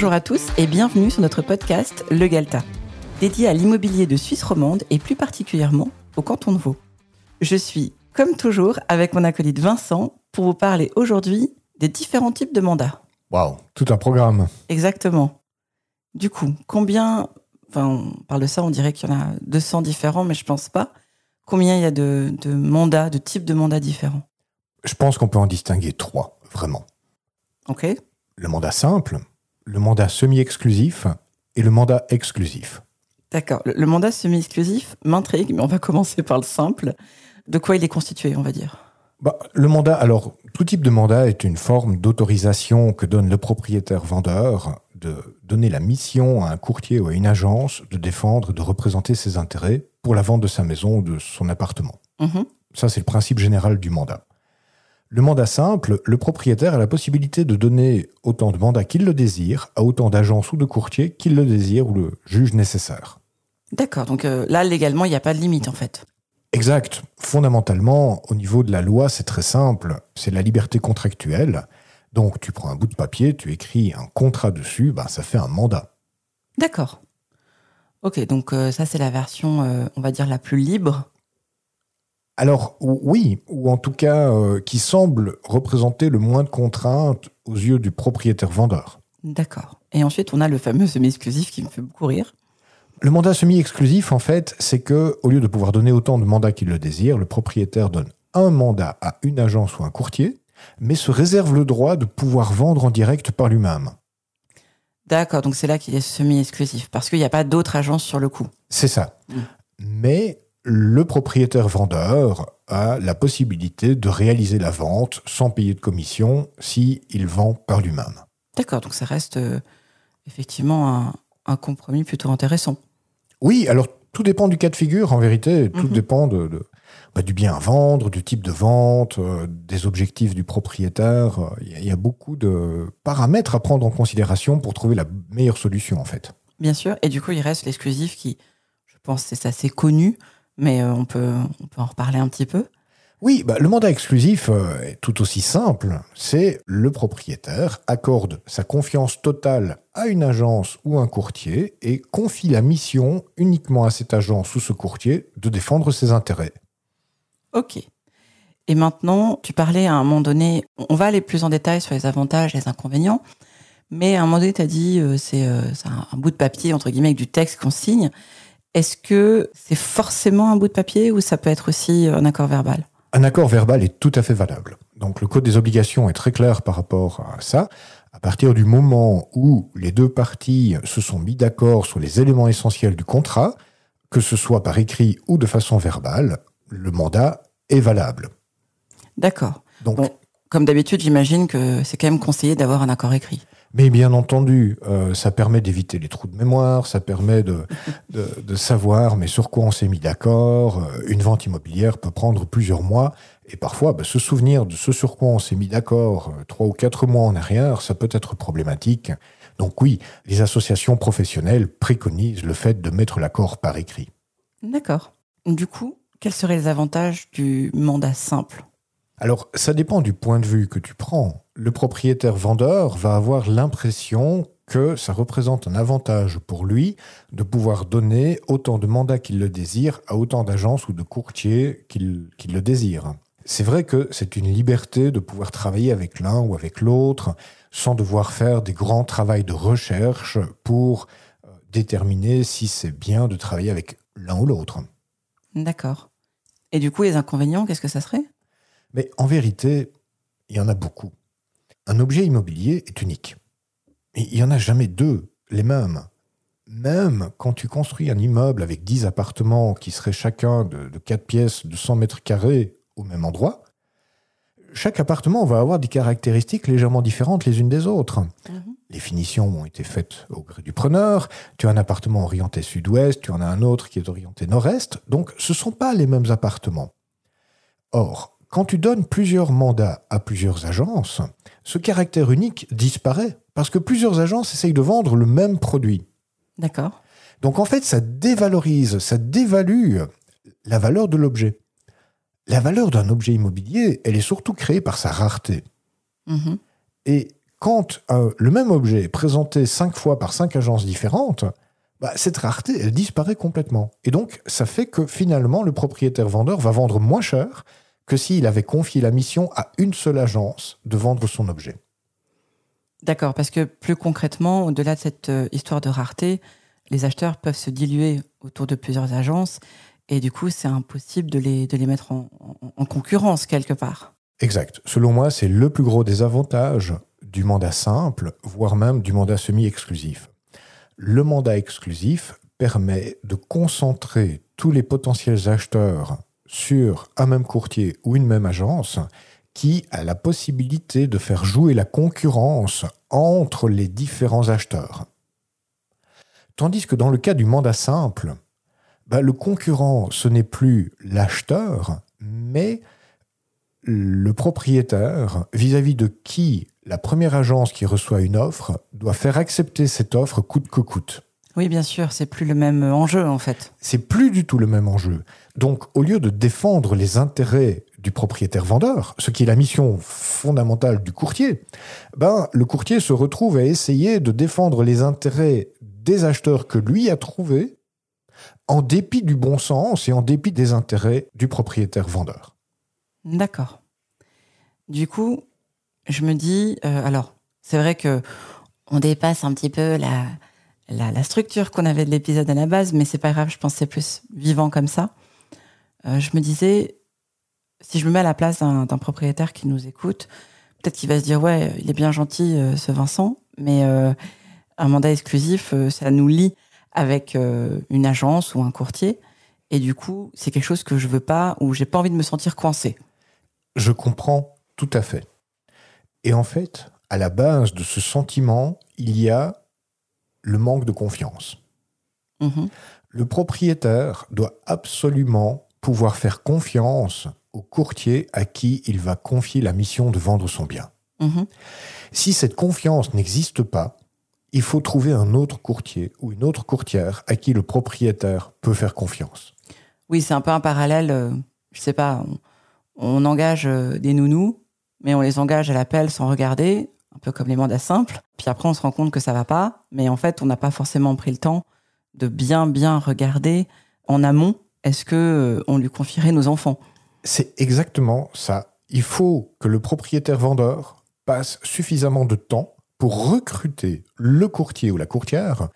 Bonjour à tous et bienvenue sur notre podcast Le Galta, dédié à l'immobilier de Suisse romande et plus particulièrement au canton de Vaud. Je suis, comme toujours, avec mon acolyte Vincent pour vous parler aujourd'hui des différents types de mandats. Waouh, tout un programme. Exactement. Du coup, combien, enfin, on parle de ça, on dirait qu'il y en a 200 différents, mais je pense pas. Combien il y a de, de mandats, de types de mandats différents? Je pense qu'on peut en distinguer trois, vraiment. Ok. Le mandat simple, le mandat semi-exclusif et le mandat exclusif. D'accord. Le, le mandat semi-exclusif m'intrigue, mais on va commencer par le simple. De quoi il est constitué, on va dire? Bah, le mandat, alors, tout type de mandat est une forme d'autorisation que donne le propriétaire vendeur de donner la mission à un courtier ou à une agence de défendre, de représenter ses intérêts pour la vente de sa maison ou de son appartement. Mhm. Ça, c'est le principe général du mandat. Le mandat simple, le propriétaire a la possibilité de donner autant de mandats qu'il le désire à autant d'agences ou de courtiers qu'il le désire ou le juge nécessaire. D'accord. Donc euh, là, légalement, il n'y a pas de limite, en fait. Exact. Fondamentalement, au niveau de la loi, c'est très simple. C'est la liberté contractuelle. Donc, tu prends un bout de papier, tu écris un contrat dessus, ben, ça fait un mandat. D'accord. Ok, donc euh, ça, c'est la version, euh, on va dire, la plus libre. Alors, ou- oui, ou en tout cas, euh, qui semble représenter le moins de contraintes aux yeux du propriétaire-vendeur. D'accord. Et ensuite, on a le fameux semi-exclusif qui me fait beaucoup rire. Le mandat semi-exclusif, en fait, c'est que, au lieu de pouvoir donner autant de mandats qu'il le désire, le propriétaire donne un mandat à une agence ou un courtier, mais se réserve le droit de pouvoir vendre en direct par lui-même. D'accord, donc c'est là qu'il est semi-exclusif, parce qu'il n'y a pas d'autres agences sur le coup. C'est ça. Mm. Mais le propriétaire vendeur a la possibilité de réaliser la vente sans payer de commission si il vend par lui-même. D'accord, donc ça reste euh, effectivement un, un compromis plutôt intéressant. Oui, alors tout dépend du cas de figure en vérité, tout Mhm. dépend de, de- bah, du bien à vendre, du type de vente, euh, des objectifs du propriétaire. Il y, a- il y a beaucoup de paramètres à prendre en considération pour trouver la meilleure solution en fait. Bien sûr, et du coup, il reste l'exclusif qui, je pense, c'est assez connu, mais euh, on, peut, on peut en reparler un petit peu. Oui, bah, le mandat exclusif euh, est tout aussi simple. C'est le propriétaire accorde sa confiance totale à une agence ou un courtier et confie la mission uniquement à cette agence ou ce courtier de défendre ses intérêts. Ok. Et maintenant, tu parlais à un moment donné, on va aller plus en détail sur les avantages et les inconvénients, mais à un moment donné, tu as dit, euh, c'est euh, un bout de papier, entre guillemets, avec du texte qu'on signe. Est-ce que c'est forcément un bout de papier ou ça peut être aussi un accord verbal? Un accord verbal est tout à fait valable. Donc le code des obligations est très clair par rapport à ça. À partir du moment où les deux parties se sont mis d'accord sur les éléments essentiels du contrat, que ce soit par écrit ou de façon verbale, le mandat est valable. D'accord. Donc, Bon. Comme d'habitude, j'imagine que c'est quand même conseillé d'avoir un accord écrit. Mais bien entendu, euh, ça permet d'éviter les trous de mémoire, ça permet de, de, de savoir mais sur quoi on s'est mis d'accord. Euh, Une vente immobilière peut prendre plusieurs mois et parfois bah, se souvenir de ce sur quoi on s'est mis d'accord euh, trois ou quatre mois en arrière, ça peut être problématique. Donc oui, les associations professionnelles préconisent le fait de mettre l'accord par écrit. D'accord. Du coup, quels seraient les avantages du mandat simple? Alors, ça dépend du point de vue que tu prends. Le propriétaire vendeur va avoir l'impression que ça représente un avantage pour lui de pouvoir donner autant de mandats qu'il le désire à autant d'agences ou de courtiers qu'il le désire. C'est vrai que c'est une liberté de pouvoir travailler avec l'un ou avec l'autre sans devoir faire des grands travaux de recherche pour euh, déterminer si c'est bien de travailler avec l'un ou l'autre. D'accord. Et du coup, les inconvénients, qu'est-ce que ça serait? Mais en vérité, il y en a beaucoup. Un objet immobilier est unique. Il n'y en a jamais deux, les mêmes. Même quand tu construis un immeuble avec 10 appartements qui seraient chacun de, de 4 pièces de 100 mètres carrés au même endroit, chaque appartement va avoir des caractéristiques légèrement différentes les unes des autres. Les finitions ont été faites au gré du preneur. Tu as un appartement orienté sud-ouest, tu en as un autre qui est orienté nord-est. Donc, ce ne sont pas les mêmes appartements. Or, quand tu donnes plusieurs mandats à plusieurs agences, ce caractère unique disparaît parce que plusieurs agences essayent de vendre le même produit. D'accord. Donc en fait, ça dévalorise, ça dévalue la valeur de l'objet. La valeur d'un objet immobilier, elle est surtout créée par sa rareté. Mhm. Et quand euh, le même objet est présenté cinq fois par cinq agences différentes, bah, cette rareté, elle disparaît complètement. Et donc, ça fait que finalement, le propriétaire-vendeur va vendre moins cher que s'il avait confié la mission à une seule agence de vendre son objet. D'accord, parce que plus concrètement, au-delà de cette euh, histoire de rareté, les acheteurs peuvent se diluer autour de plusieurs agences et du coup, c'est impossible de les, de les mettre en, en concurrence quelque part. Exact. Selon moi, c'est le plus gros des avantages du mandat simple, voire même du mandat semi-exclusif. Le mandat exclusif permet de concentrer tous les potentiels acheteurs sur un même courtier ou une même agence qui a la possibilité de faire jouer la concurrence entre les différents acheteurs. Tandis que dans le cas du mandat simple, bah, le concurrent, ce n'est plus l'acheteur, mais le propriétaire vis-à-vis de qui la première agence qui reçoit une offre doit faire accepter cette offre coûte que coûte. Oui, bien sûr, c'est plus le même enjeu en fait. C'est plus du tout le même enjeu. Donc, au lieu de défendre les intérêts du propriétaire vendeur, ce qui est la mission fondamentale du courtier, ben, le courtier se retrouve à essayer de défendre les intérêts des acheteurs que lui a trouvés, en dépit du bon sens et en dépit des intérêts du propriétaire vendeur. D'accord. Du coup, je me dis, euh, alors, c'est vrai que on dépasse un petit peu la, la, structure qu'on avait de l'épisode à la base, mais c'est pas grave, je pensais plus vivant comme ça. Euh, je me disais, si je me mets à la place d'un propriétaire qui nous écoute, peut-être qu'il va se dire, ouais, il est bien gentil, euh, ce Vincent, mais un mandat exclusif, ça nous lie avec une agence ou un courtier. Et du coup, c'est quelque chose que je veux pas, ou j'ai pas envie de me sentir coincé. Je comprends tout à fait. Et en fait, à la base de ce sentiment, il y a le manque de confiance. Mhm. Le propriétaire doit absolument pouvoir faire confiance au courtier à qui il va confier la mission de vendre son bien. Mhm. Si cette confiance n'existe pas, il faut trouver un autre courtier ou une autre courtière à qui le propriétaire peut faire confiance. Oui, c'est un peu un parallèle. Euh, je sais pas, on engage euh, des nounous, mais on les engage à l'appel sans regarder, un peu comme les mandats simples. Puis après, on se rend compte que ça va pas, mais en fait, on n'a pas forcément pris le temps de bien, bien regarder en amont. Est-ce que euh, on lui confierait nos enfants C'est exactement ça. Il faut que le propriétaire vendeur passe suffisamment de temps pour recruter le courtier ou la courtière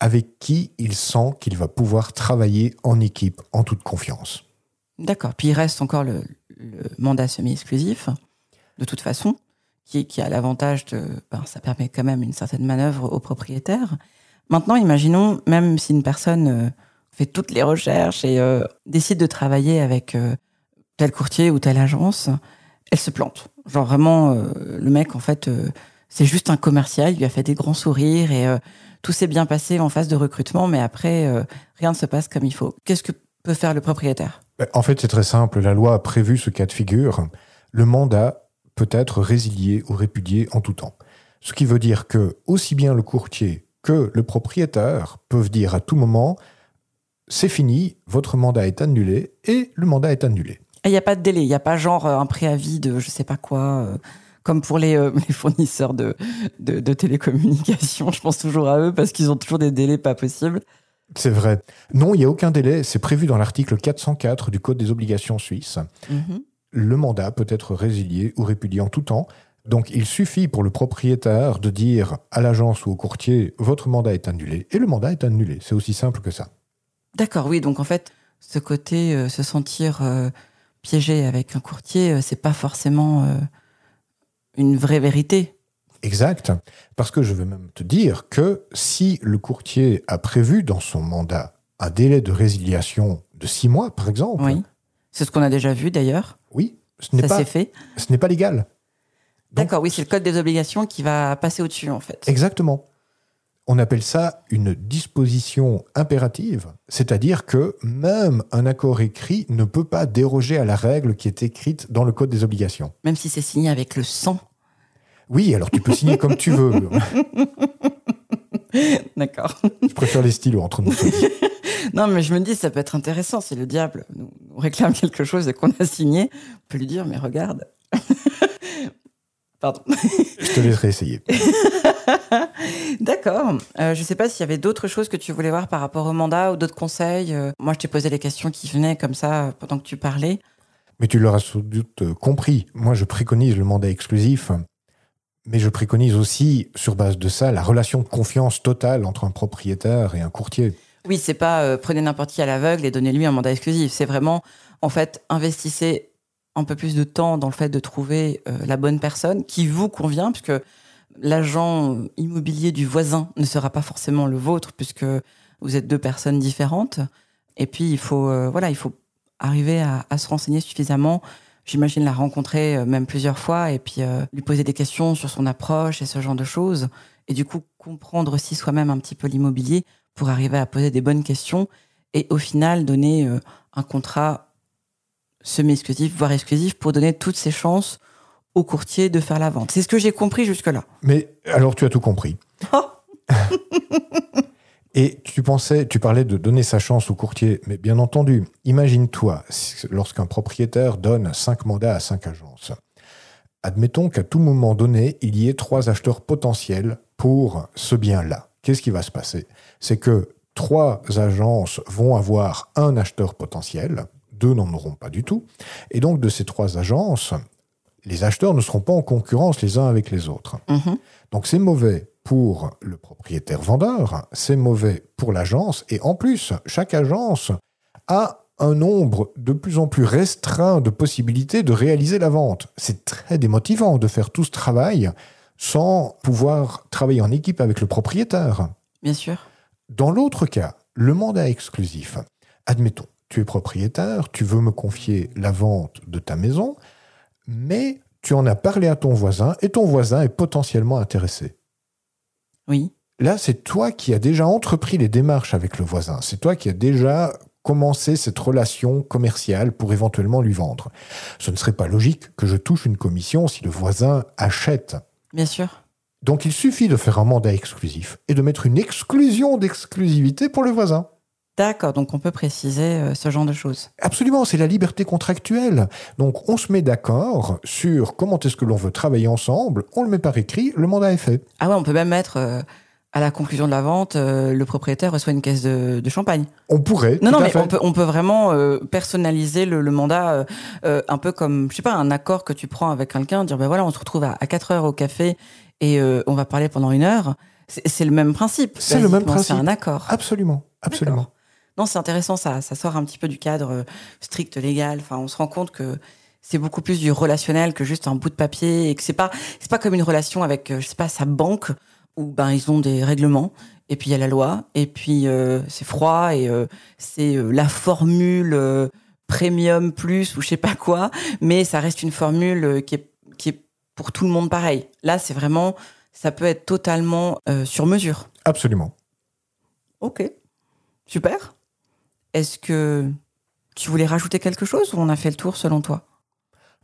avec qui il sent qu'il va pouvoir travailler en équipe en toute confiance. D'accord. Puis il reste encore le, le mandat semi-exclusif, de toute façon, qui, a l'avantage de. Ben, ça permet quand même une certaine manœuvre au propriétaire. Maintenant, imaginons, même si une personne euh, fait toutes les recherches et euh, décide de travailler avec euh, tel courtier ou telle agence, elle se plante. Genre vraiment, le mec, en fait, c'est juste un commercial, il lui a fait des grands sourires et tout s'est bien passé en phase de recrutement, mais après, rien ne se passe comme il faut. Qu'est-ce que peut faire le propriétaire? Ben, En fait, c'est très simple. La loi a prévu ce cas de figure. Le mandat peut être résilié ou répudié en tout temps. Ce qui veut dire que aussi bien le courtier que le propriétaire peuvent dire à tout moment c'est fini, votre mandat est annulé et le mandat est annulé. Il n'y a pas de délai, il n'y a pas genre euh, un préavis de je sais pas quoi, euh, comme pour les, euh, les fournisseurs de, de, de, télécommunications. Je pense toujours à eux parce qu'ils ont toujours des délais pas possibles. C'est vrai. Non, il n'y a aucun délai. C'est prévu dans l'article 404 du Code des obligations suisses. Mhm. Le mandat peut être résilié ou répudié en tout temps. Donc, il suffit pour le propriétaire de dire à l'agence ou au courtier votre mandat est annulé et le mandat est annulé. C'est aussi simple que ça. D'accord, oui. Donc, en fait, ce côté euh, se sentir euh, piégé avec un courtier, euh, c'est pas forcément une vraie vérité. Exact. Parce que je veux même te dire que si le courtier a prévu dans son mandat un délai de résiliation de six mois, par exemple. Oui. C'est ce qu'on a déjà vu d'ailleurs. Oui. Ce n'est pas, fait. Ce n'est pas légal. D'accord, oui, c'est le code des obligations qui va passer au-dessus, en fait. Exactement. On appelle ça une disposition impérative, c'est-à-dire que même un accord écrit ne peut pas déroger à la règle qui est écrite dans le code des obligations. Même si c'est signé avec le sang oui, alors tu peux signer comme tu veux. D'accord. Je préfère les stylos entre nous. non, mais je me dis, ça peut être intéressant. Si le diable nous réclame quelque chose et qu'on a signé, on peut lui dire, mais regarde. Pardon. Je te laisserai essayer. D'accord. Euh, je ne sais pas s'il y avait d'autres choses que tu voulais voir par rapport au mandat ou d'autres conseils. Euh, moi, je t'ai posé les questions qui venaient comme ça euh, pendant que tu parlais. Mais tu l'auras sans doute compris. Moi, je préconise le mandat exclusif, mais je préconise aussi, sur base de ça, la relation de confiance totale entre un propriétaire et un courtier. Oui, c'est pas prenez n'importe qui à l'aveugle et donnez-lui un mandat exclusif. C'est vraiment, en fait, investissez un peu plus de temps dans le fait de trouver euh, la bonne personne qui vous convient, puisque l'agent immobilier du voisin ne sera pas forcément le vôtre, puisque vous êtes deux personnes différentes. Et puis, il faut, euh, voilà, il faut arriver à, se renseigner suffisamment. J'imagine la rencontrer euh, même plusieurs fois et puis lui poser des questions sur son approche et ce genre de choses. Et du coup, comprendre aussi soi-même un petit peu l'immobilier pour arriver à poser des bonnes questions et au final donner un contrat semi-exclusif, voire exclusif, pour donner toutes ses chances au courtier de faire la vente. C'est ce que j'ai compris jusque-là. Mais alors tu as tout compris. Oh. Et tu pensais, tu parlais de donner sa chance au courtier, mais bien entendu, imagine-toi lorsqu'un propriétaire donne cinq mandats à cinq agences. Admettons qu'à tout moment donné, il y ait trois acheteurs potentiels pour ce bien-là. Qu'est-ce qui va se passer? C'est que trois agences vont avoir un acheteur potentiel, deux n'en auront pas du tout. Et donc, de ces trois agences, les acheteurs ne seront pas en concurrence les uns avec les autres. Mhm. Donc, c'est mauvais pour le propriétaire vendeur, c'est mauvais pour l'agence, et en plus, chaque agence a un nombre de plus en plus restreint de possibilités de réaliser la vente. C'est très démotivant de faire tout ce travail sans pouvoir travailler en équipe avec le propriétaire. Bien sûr. Dans l'autre cas, le mandat exclusif. Admettons, tu es propriétaire, tu veux me confier la vente de ta maison, mais tu en as parlé à ton voisin et ton voisin est potentiellement intéressé. Oui. Là, c'est toi qui as déjà entrepris les démarches avec le voisin. C'est toi qui as déjà commencé cette relation commerciale pour éventuellement lui vendre. Ce ne serait pas logique que je touche une commission si le voisin achète. Bien sûr. Donc il suffit de faire un mandat exclusif et de mettre une exclusion d'exclusivité pour le voisin. D'accord, donc on peut préciser euh, ce genre de choses. Absolument, c'est la liberté contractuelle. Donc on se met d'accord sur comment est-ce que l'on veut travailler ensemble, on le met par écrit, le mandat est fait. Ah ouais, on peut même mettre euh, à la conclusion de la vente, euh, le propriétaire reçoit une caisse de, champagne. On pourrait. Non, non, mais on peut, on peut vraiment personnaliser le, mandat un peu comme, je sais pas, un accord que tu prends avec quelqu'un, dire ben voilà, on se retrouve à, à 4 heures au café et on va parler pendant une heure. C'est le même principe. C'est le même principe. C'est un accord. Absolument, absolument. Non, c'est intéressant, ça, ça sort un petit peu du cadre euh, strict légal. Enfin, on se rend compte que c'est beaucoup plus du relationnel que juste un bout de papier et que c'est pas, c'est pas comme une relation avec, euh, je sais pas, sa banque où ben ils ont des règlements et puis il y a la loi et puis euh, c'est froid et c'est la formule premium plus ou je sais pas quoi, mais ça reste une formule qui est qui est pour tout le monde pareil. Là, c'est vraiment, ça peut être totalement sur mesure. Absolument. Ok, super. Est-ce que tu voulais rajouter quelque chose ou on a fait le tour selon toi?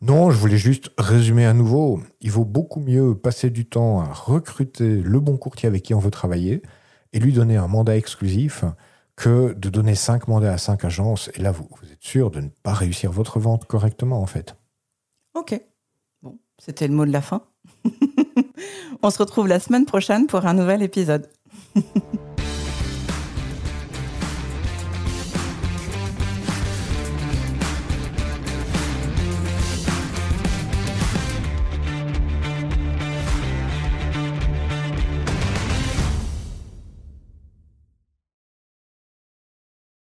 Non, je voulais juste résumer à nouveau. Il vaut beaucoup mieux passer du temps à recruter le bon courtier avec qui on veut travailler et lui donner un mandat exclusif que de donner cinq mandats à cinq agences. Et là, vous, vous êtes sûr de ne pas réussir votre vente correctement, en fait. Ok. Bon, c'était le mot de la fin. on se retrouve la semaine prochaine pour un nouvel épisode.